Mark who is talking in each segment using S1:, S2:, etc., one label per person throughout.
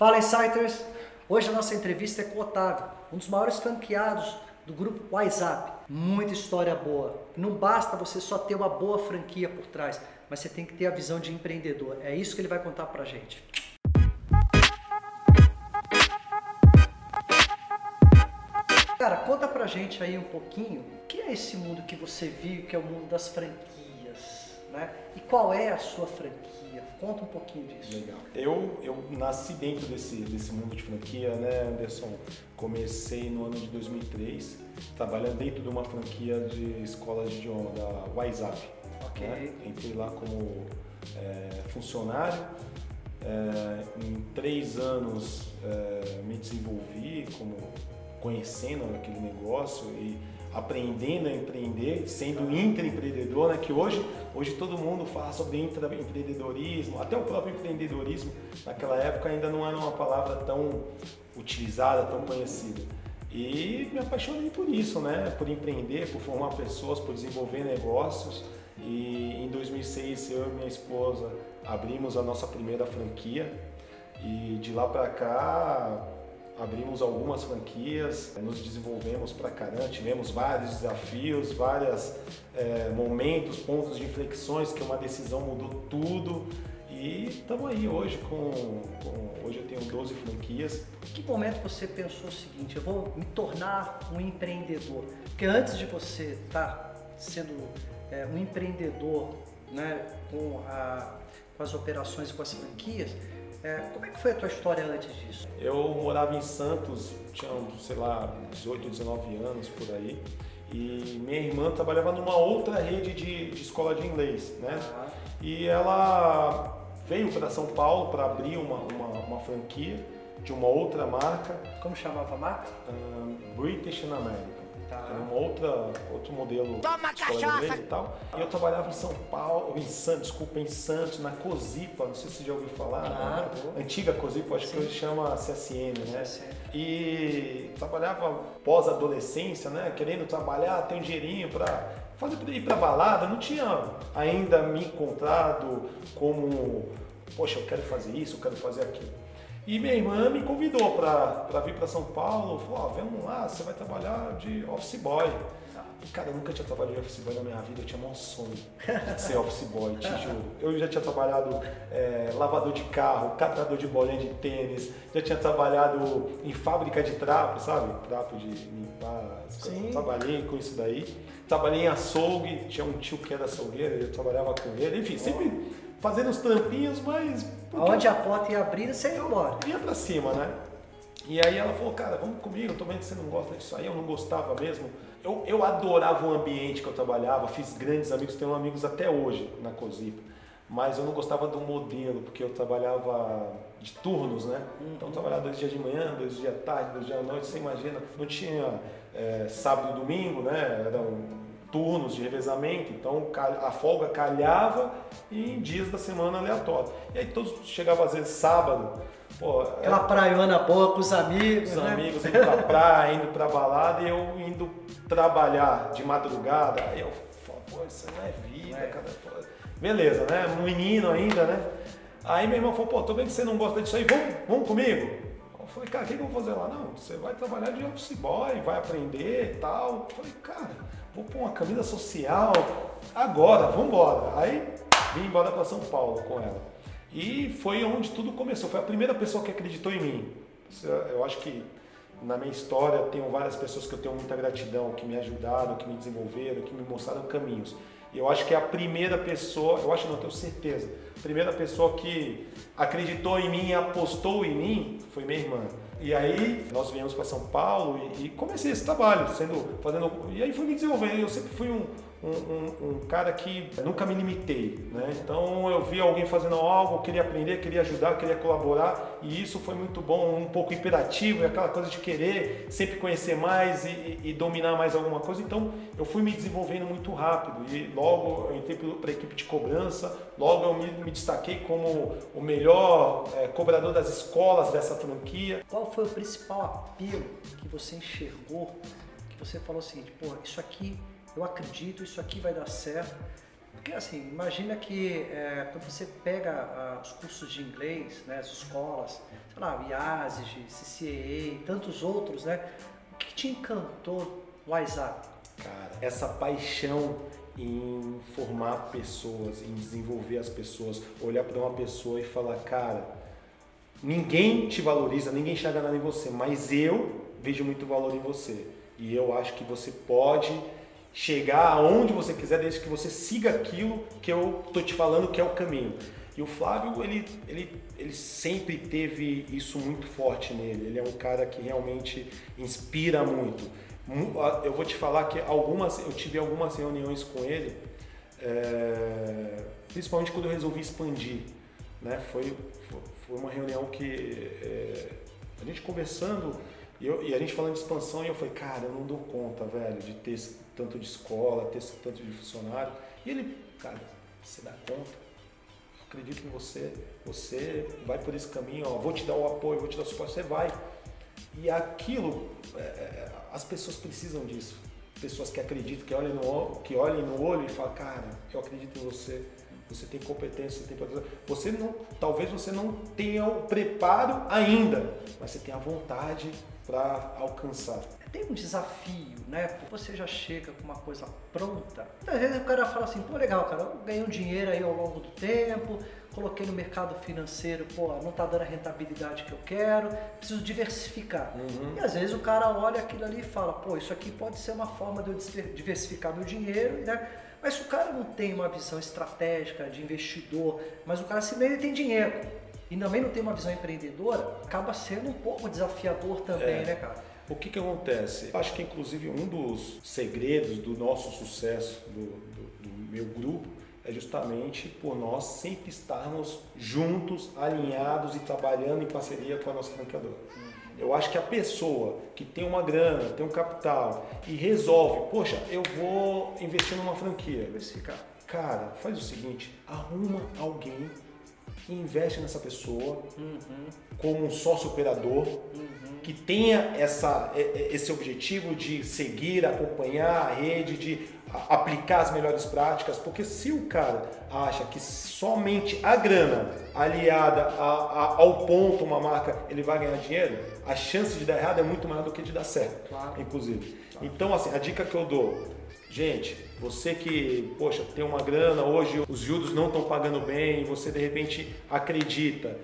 S1: Fala Insiders! Hoje a nossa entrevista é com o Otávio, um dos maiores franqueados do grupo WhatsApp. Muita história boa. Não basta você só ter uma boa franquia por trás, mas você tem que ter a visão de empreendedor. É isso que ele vai contar pra gente. Cara, conta pra gente aí um pouquinho o que é esse mundo que você vive, que é o mundo das franquias, né? E qual é a sua franquia? Conta um pouquinho disso.
S2: Legal. Eu, eu nasci dentro desse, desse mundo de franquia, né, Anderson? Comecei no ano de 2003, trabalhando dentro de uma franquia de escolas de idioma, da WhatsApp.
S1: Ok.
S2: Né? Entrei lá como é, funcionário. É, em três anos é, me desenvolvi como conhecendo aquele negócio e aprendendo a empreender, sendo intraempreendedor, né? que hoje, hoje todo mundo fala sobre intraempreendedorismo, até o próprio empreendedorismo naquela época ainda não era uma palavra tão utilizada, tão conhecida. E me apaixonei por isso, né? por empreender, por formar pessoas, por desenvolver negócios. E em 2006 eu e minha esposa abrimos a nossa primeira franquia e de lá para cá abrimos algumas franquias, nos desenvolvemos para caramba, tivemos vários desafios, vários é, momentos, pontos de inflexões que uma decisão mudou tudo. E estamos aí hoje com, com, Hoje eu tenho 12 franquias.
S1: Em que momento você pensou o seguinte, eu vou me tornar um empreendedor? Porque antes de você estar tá sendo é, um empreendedor né, com, a, com as operações, com as franquias, é, como é que foi a tua história antes disso?
S2: Eu morava em Santos, tinha, sei lá, 18, 19 anos por aí. E minha irmã trabalhava numa outra rede de, de escola de inglês, né? Ah. E ela veio para São Paulo para abrir uma, uma, uma, franquia de uma outra marca.
S1: Como chamava a marca?
S2: Um, British in America. Tá. Era uma outra, outro modelo Toma de cachaça. e tal. E eu trabalhava em São Paulo, em Santos, desculpa, em Santos, na Cosipa, não sei se você já ouviu falar. Claro. Né? Antiga Cosipa, acho Sim. que hoje chama CSN, né? CSN. E trabalhava pós-adolescência, né? Querendo trabalhar, ter um dinheirinho para fazer ir para balada. Não tinha ainda me encontrado como, poxa, eu quero fazer isso, eu quero fazer aquilo. E minha irmã me convidou para vir para São Paulo, falou, oh, vamos lá, você vai trabalhar de office boy. E, cara, eu nunca tinha trabalhado de office boy na minha vida, eu tinha um sonho de ser office boy, te juro. Eu já tinha trabalhado é, lavador de carro, catador de bolinha de tênis, já tinha trabalhado em fábrica de trapo, sabe? Trapo de limpar, Sim. trabalhei com isso daí. Trabalhei em açougue, tinha um tio que era açougueiro, eu trabalhava com ele, enfim, sempre fazendo os tampinhos, mas.
S1: Onde a porta ia abrir, você ia embora.
S2: Ia pra cima, né? E aí ela falou, cara, vamos comigo, eu tô vendo que você não gosta disso aí, eu não gostava mesmo. Eu, eu adorava o ambiente que eu trabalhava, fiz grandes amigos, tenho amigos até hoje na Cosipa. Mas eu não gostava do modelo, porque eu trabalhava de turnos, né? Então eu trabalhava dois dias de manhã, dois dias à tarde, dois dias à noite, você imagina, não tinha é, sábado e domingo, né? Eram turnos de revezamento, então a folga calhava em dias da semana aleatório. E aí todos chegavam às vezes sábado,
S1: pô, aquela é, praiana boa com os amigos,
S2: os
S1: né?
S2: amigos indo pra praia, indo pra balada e eu indo trabalhar de madrugada. Aí eu falo, pô, isso não é vida, é. cara. Beleza, né? Um menino ainda, né? Aí meu irmão falou, pô, tô vendo que você não gosta disso aí, vamos, vamos comigo? Eu falei, cara, o que, que eu vou fazer lá? Não, você vai trabalhar de office boy, vai aprender e tal. Eu falei, cara, vou pôr uma camisa social agora, vamos embora. Aí vim embora para São Paulo com ela. E foi onde tudo começou. Foi a primeira pessoa que acreditou em mim. Eu acho que na minha história tenho várias pessoas que eu tenho muita gratidão, que me ajudaram, que me desenvolveram, que me mostraram caminhos. Eu acho que a primeira pessoa, eu acho não, tenho certeza, a primeira pessoa que acreditou em mim e apostou em mim foi minha irmã. E aí nós viemos para São Paulo e, e, comecei esse trabalho, sendo fazendo e aí fui me desenvolvendo. Eu sempre fui um, um, um, um, cara que nunca me limitei, né? Então eu via alguém fazendo algo, queria aprender, queria ajudar, queria colaborar e isso foi muito bom, um pouco imperativo, aquela coisa de querer sempre conhecer mais e, e dominar mais alguma coisa. Então eu fui me desenvolvendo muito rápido e logo eu entrei para a equipe de cobrança, logo eu me, me destaquei como o melhor é, cobrador das escolas dessa franquia.
S1: Qual foi o principal apelo que você enxergou? Que você falou o seguinte, pô, isso aqui eu acredito, isso aqui vai dar certo. Porque assim, imagina que é, quando você pega ah, os cursos de inglês, né, as escolas, sei lá, IASIS, CCA, tantos outros, né? O que te encantou no WhatsApp?
S2: Cara, essa paixão em formar pessoas, em desenvolver as pessoas, olhar para uma pessoa e falar, cara, ninguém te valoriza, ninguém enxerga nada em você, mas eu vejo muito valor em você. E eu acho que você pode chegar aonde você quiser, desde que você siga aquilo que eu tô te falando que é o caminho. E o Flávio, ele, ele, ele sempre teve isso muito forte nele. Ele é um cara que realmente inspira muito. Eu vou te falar que algumas, eu tive algumas reuniões com ele, é, principalmente quando eu resolvi expandir. Né? Foi, foi uma reunião que é, a gente conversando e, eu, e, a gente falando de expansão, e eu falei, cara, eu não dou conta, velho, de ter tanto de escola, tanto de funcionário. E ele, cara, você dá conta, acredito em você, você vai por esse caminho, ó, vou te dar o apoio, vou te dar o suporte, você vai. E aquilo, é, é as pessoas precisam disso. Pessoas que acreditam, que olhem no, que olhem no olho e falam, cara, eu acredito em você, você tem competência, você tem Você não, talvez você não tenha o preparo ainda, mas você tem a vontade para alcançar.
S1: Tem um desafio, né? Você já chega com uma coisa pronta. Às vezes o cara fala assim, pô, legal, cara, eu ganhei um dinheiro aí ao longo do tempo, coloquei no mercado financeiro, pô, não tá dando a rentabilidade que eu quero, preciso diversificar. Uhum. E às vezes o cara olha aquilo ali e fala, pô, isso aqui pode ser uma forma de eu diversificar meu dinheiro, né? Mas se o cara não tem uma visão estratégica de investidor, mas o cara simplesmente tem dinheiro e também não tem uma visão empreendedora, acaba sendo um pouco desafiador também, é. né, cara?
S2: O que, que acontece? Acho que inclusive um dos segredos do nosso sucesso, do, do, do meu grupo, é justamente por nós sempre estarmos juntos, alinhados e trabalhando em parceria com a nossa franqueadora. Eu acho que a pessoa que tem uma grana, tem um capital e resolve, poxa, eu vou investir numa franquia. Cara, faz o seguinte, arruma alguém e investe nessa pessoa uhum. como um sócio operador uhum. que tenha essa, esse objetivo de seguir, acompanhar a rede, de aplicar as melhores práticas, porque se o cara acha que somente a grana aliada a, a, ao ponto, uma marca, ele vai ganhar dinheiro, a chance de dar errado é muito maior do que de dar certo, claro. inclusive. Claro. Então, assim, a dica que eu dou, gente, você que, poxa, tem uma grana, hoje os juros não estão pagando bem, você de repente acredita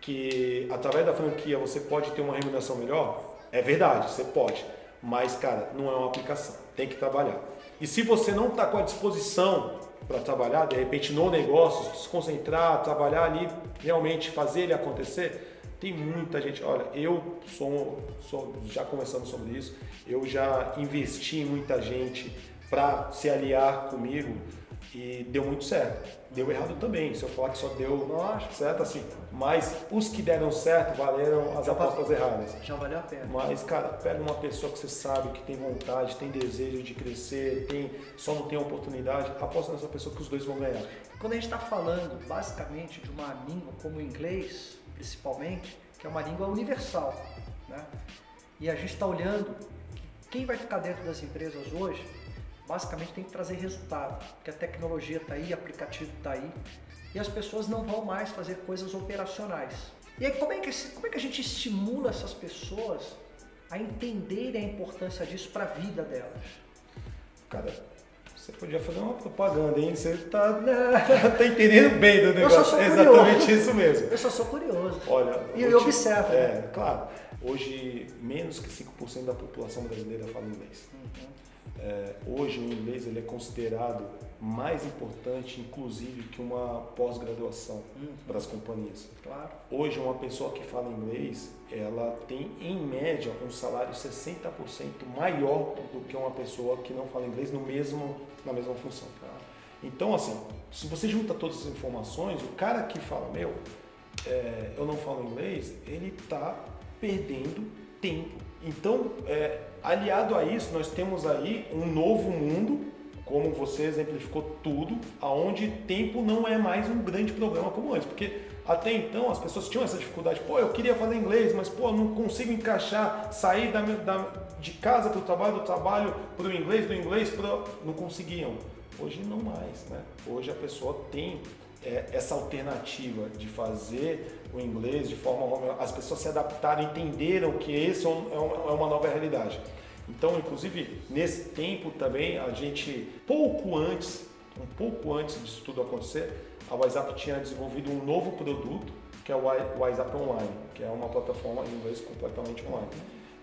S2: que através da franquia você pode ter uma remuneração melhor, é verdade, você pode. Mas, cara, não é uma aplicação, tem que trabalhar. E se você não está com a disposição para trabalhar, de repente no negócio, se concentrar, trabalhar ali, realmente fazer ele acontecer, tem muita gente. Olha, eu sou, sou já conversando sobre isso, eu já investi em muita gente para se aliar comigo e deu muito certo. Deu errado também, se eu falar que só deu Nossa. certo assim. Mas os que deram certo valeram as apostas erradas.
S1: Já valeu a pena.
S2: Mas, cara, pega uma pessoa que você sabe que tem vontade, tem desejo de crescer, tem, só não tem oportunidade, aposta nessa pessoa que os dois vão ganhar.
S1: Quando a gente está falando basicamente de uma língua como o inglês, principalmente, que é uma língua universal, né? E a gente está olhando quem vai ficar dentro das empresas hoje basicamente tem que trazer resultado, porque a tecnologia está aí, o aplicativo está aí, e as pessoas não vão mais fazer coisas operacionais. E aí como é que, como é que a gente estimula essas pessoas a entenderem a importância disso para a vida delas?
S2: Cara, você podia fazer uma propaganda, hein? Você tá, tá entendendo bem do negócio.
S1: Eu só sou
S2: Exatamente isso mesmo.
S1: Eu só sou curioso.
S2: Olha,
S1: e eu observo.
S2: É, né? claro. Hoje, menos que 5% da população brasileira fala inglês. Uhum. É, hoje o inglês ele é considerado mais importante, inclusive, que uma pós-graduação uhum. para as companhias.
S1: Claro.
S2: Hoje uma pessoa que fala inglês, ela tem em média um salário 60% maior do que uma pessoa que não fala inglês no mesmo, na mesma função. Claro. Então, assim, se você junta todas as informações, o cara que fala, meu, é, eu não falo inglês, ele está perdendo tempo. Então, é, aliado a isso, nós temos aí um novo mundo, como você exemplificou tudo, aonde tempo não é mais um grande problema como antes, porque até então as pessoas tinham essa dificuldade, pô, eu queria fazer inglês, mas pô, não consigo encaixar, sair da, da de casa para o trabalho, do trabalho para o inglês, do inglês para não conseguiam. Hoje não mais, né? Hoje a pessoa tem é, essa alternativa de fazer o inglês de forma as pessoas se adaptaram, entenderam que esse é, um, é, é uma nova realidade. Então, inclusive, nesse tempo também, a gente, pouco antes, um pouco antes disso tudo acontecer, a WhatsApp tinha desenvolvido um novo produto, que é o WhatsApp Online, que é uma plataforma em inglês completamente online.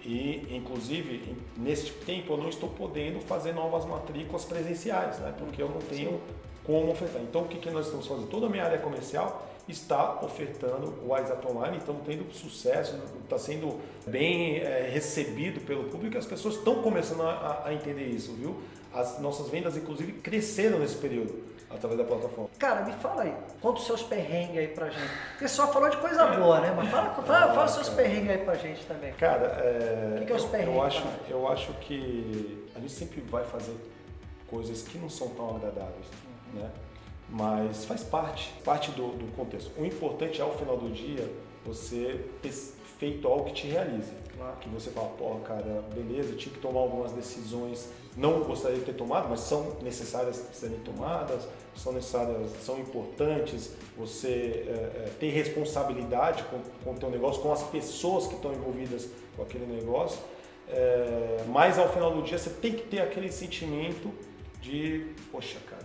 S2: E, inclusive, nesse tempo eu não estou podendo fazer novas matrículas presenciais, né? porque eu não tenho como ofertar. Então, o que, que nós estamos fazendo? Toda a minha área comercial está ofertando o WhatsApp Online, estamos tendo sucesso, está sendo bem é, recebido pelo público e as pessoas estão começando a, a, entender isso, viu? As nossas vendas, inclusive, cresceram nesse período através da plataforma.
S1: Cara, me fala aí, conta os seus perrengues aí pra gente. Porque só falou de coisa boa, né? Mas fala, fala, fala os seus perrengues aí pra gente também.
S2: Cara, é,
S1: o que, que é os perrengues?
S2: Eu acho, eu acho que a gente sempre vai fazer coisas que não são tão agradáveis. Né? mas faz parte, parte do, do contexto. O importante é, ao final do dia, você ter feito algo que te realize. Claro. Que você fala, pô, cara, beleza, tive que tomar algumas decisões, não gostaria de ter tomado, mas são necessárias serem tomadas, são necessárias, são importantes, você é, é, ter responsabilidade com, com o teu negócio, com as pessoas que estão envolvidas com aquele negócio. É, mas ao final do dia você tem que ter aquele sentimento de, poxa, cara,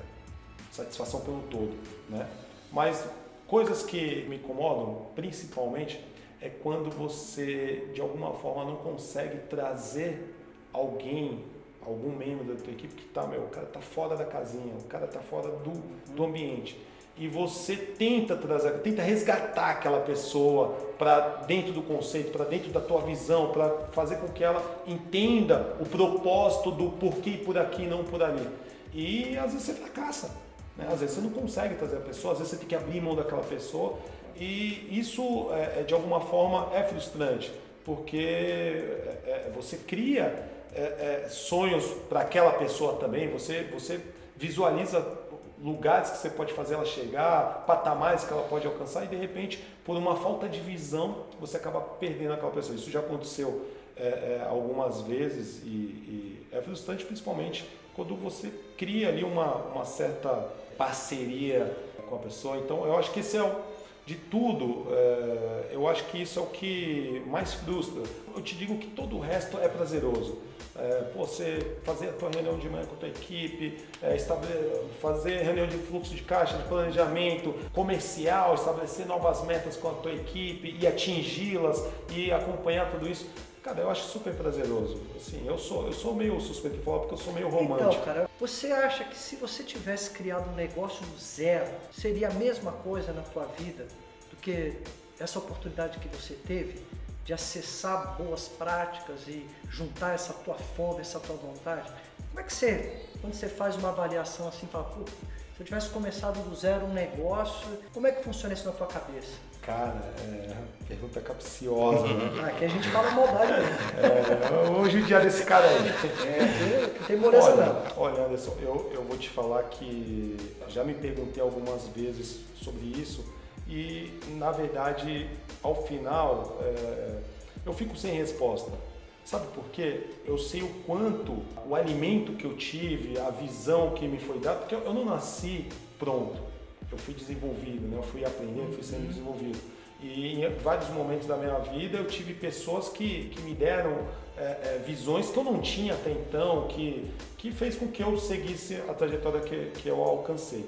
S2: satisfação pelo todo, né? Mas coisas que me incomodam, principalmente, é quando você de alguma forma não consegue trazer alguém, algum membro da tua equipe que tá, meu, o cara tá fora da casinha, o cara tá fora do, do ambiente. E você tenta trazer, tenta resgatar aquela pessoa para dentro do conceito, para dentro da tua visão, para fazer com que ela entenda o propósito do porquê por aqui, não por ali. E às vezes você fracassa. Né? Às vezes você não consegue trazer a pessoa, às vezes você tem que abrir mão daquela pessoa e isso é, é de alguma forma é frustrante, porque é, é você cria é, é, sonhos para aquela pessoa também, você, você visualiza lugares que você pode fazer ela chegar, patamares que ela pode alcançar e de repente, por uma falta de visão, você acaba perdendo aquela pessoa. Isso já aconteceu algumas vezes e, e é frustrante principalmente quando você cria ali uma, uma certa parceria com a pessoa. Então, eu acho que esse é o, de tudo, é, eu acho que isso é o que mais frustra. Eu te digo que todo o resto é prazeroso. É, você fazer a tua reunião de manhã com a tua equipe, é, fazer reunião de fluxo de caixa, de planejamento comercial, estabelecer novas metas com a tua equipe e atingi-las e acompanhar tudo isso. Cara, eu acho super prazeroso. Assim, eu sou, eu sou meio suspeito de falar porque eu sou meio romântico.
S1: Então, cara, você acha que se você tivesse criado um negócio do zero, seria a mesma coisa na tua vida do que essa oportunidade que você teve de acessar boas práticas e juntar essa tua fome, essa tua vontade? Como é que você, quando você faz uma avaliação assim, fala, pô, se eu tivesse começado do zero um negócio, como é que funciona isso na tua cabeça?
S2: Cara, é, pergunta capciosa,
S1: né? Aqui a gente fala maldade
S2: É, hoje o dia desse cara aí.
S1: É, tem moleza
S2: olha,
S1: não.
S2: Olha, Anderson, eu, eu vou te falar que já me perguntei algumas vezes sobre isso e, na verdade, ao final, é, eu fico sem resposta. Sabe por quê? Eu sei o quanto o alimento que eu tive, a visão que me foi dada, porque eu não nasci pronto eu fui desenvolvido, né? eu fui aprendendo, fui sendo desenvolvido. E em vários momentos da minha vida eu tive pessoas que, que me deram é, é, visões que eu não tinha até então, que, que fez com que eu seguisse a trajetória que, que eu alcancei.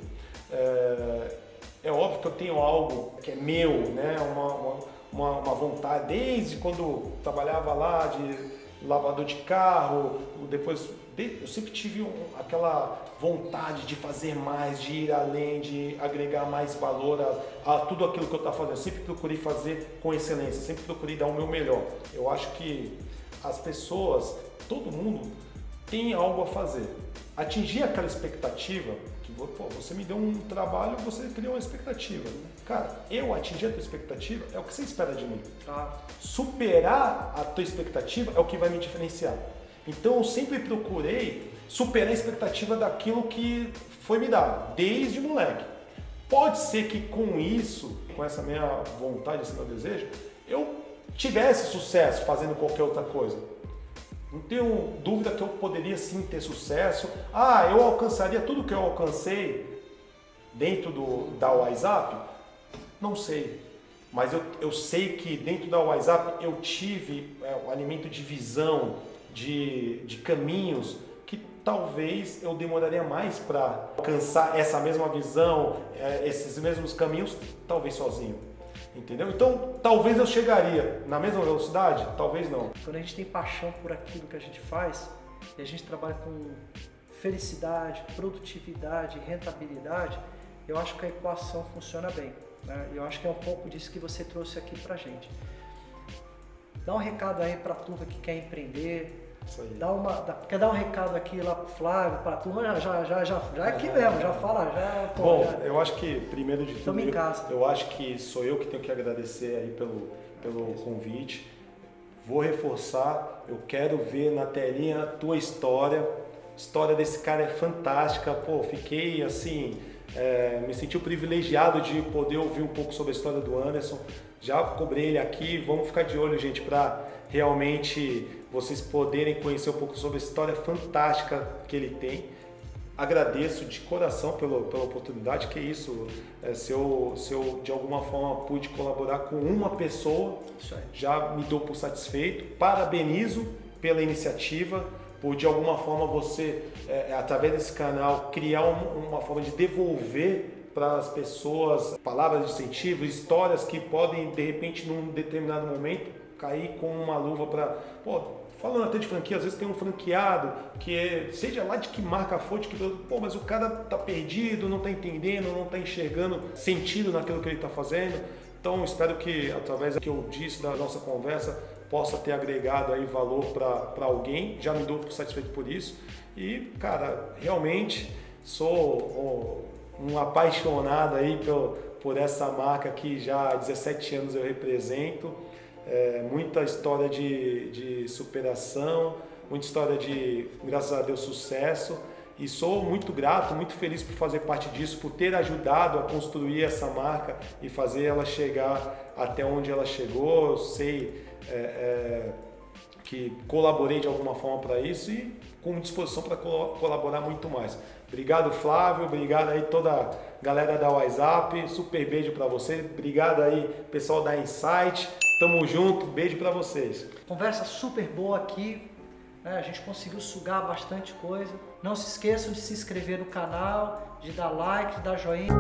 S2: É, é óbvio que eu tenho algo que é meu, né? uma, uma, uma vontade, desde quando trabalhava lá de lavador de carro, depois eu sempre tive um, aquela vontade de fazer mais, de ir além, de agregar mais valor a, a tudo aquilo que eu estava fazendo. Eu sempre procurei fazer com excelência, sempre procurei dar o meu melhor. Eu acho que as pessoas, todo mundo tem algo a fazer. Atingir aquela expectativa, que pô, você me deu um trabalho, você criou uma expectativa. Cara, eu atingir a tua expectativa é o que você espera de mim. Ah. Superar a tua expectativa é o que vai me diferenciar. Então eu sempre procurei superar a expectativa daquilo que foi me dado, desde moleque. Pode ser que com isso, com essa minha vontade, esse meu desejo, eu tivesse sucesso fazendo qualquer outra coisa. Não tenho dúvida que eu poderia sim ter sucesso. Ah, eu alcançaria tudo que eu alcancei dentro do, da WhatsApp? Não sei. Mas eu, eu sei que dentro da WhatsApp eu tive é, um alimento de visão, de, de caminhos que talvez eu demoraria mais para alcançar essa mesma visão, é, esses mesmos caminhos, talvez sozinho. Entendeu? Então, talvez eu chegaria na mesma velocidade, talvez não.
S1: Quando a gente tem paixão por aquilo que a gente faz, e a gente trabalha com felicidade, produtividade, rentabilidade, eu acho que a equação funciona bem. Né? Eu acho que é um pouco disso que você trouxe aqui pra gente. Dá um recado aí pra turma que quer empreender, Dá uma, dá, quer dar um recado aqui lá pro Flávio, pra turma, já, já, já, já, já é aqui mesmo, já fala, já.
S2: Pô, Bom, já, eu acho que primeiro de tudo. Eu, eu acho que sou eu que tenho que agradecer aí pelo, pelo convite. Vou reforçar, eu quero ver na telinha a tua história. A história desse cara é fantástica, pô, fiquei assim, é, me senti privilegiado de poder ouvir um pouco sobre a história do Anderson. Já cobrei ele aqui, vamos ficar de olho, gente, para realmente vocês poderem conhecer um pouco sobre a história fantástica que ele tem. Agradeço de coração pela, pela oportunidade, que é isso, é, se, eu, se eu de alguma forma pude colaborar com uma pessoa, já me dou por satisfeito. Parabenizo pela iniciativa, por de alguma forma você, é, através desse canal, criar um, uma forma de devolver para as pessoas palavras de incentivo, histórias que podem, de repente, num determinado momento, cair com uma luva para. Falando até de franquia, às vezes tem um franqueado que é, seja lá de que marca for, que. Pô, mas o cara tá perdido, não tá entendendo, não tá enxergando sentido naquilo que ele tá fazendo. Então, espero que através do que eu disse da nossa conversa possa ter agregado aí valor para alguém. Já me dou satisfeito por isso. E, cara, realmente sou um apaixonado aí por, por essa marca que já há 17 anos eu represento é, muita história de, de superação, muita história de, graças a Deus, sucesso. E sou muito grato, muito feliz por fazer parte disso, por ter ajudado a construir essa marca e fazer ela chegar até onde ela chegou. Eu sei é, é, que colaborei de alguma forma para isso e com disposição para colaborar muito mais. Obrigado, Flávio. Obrigado aí toda a galera da WhatsApp. Super beijo para você. Obrigado aí, pessoal da Insight. Tamo junto, beijo para vocês.
S1: Conversa super boa aqui, né? a gente conseguiu sugar bastante coisa. Não se esqueçam de se inscrever no canal, de dar like, de dar joinha.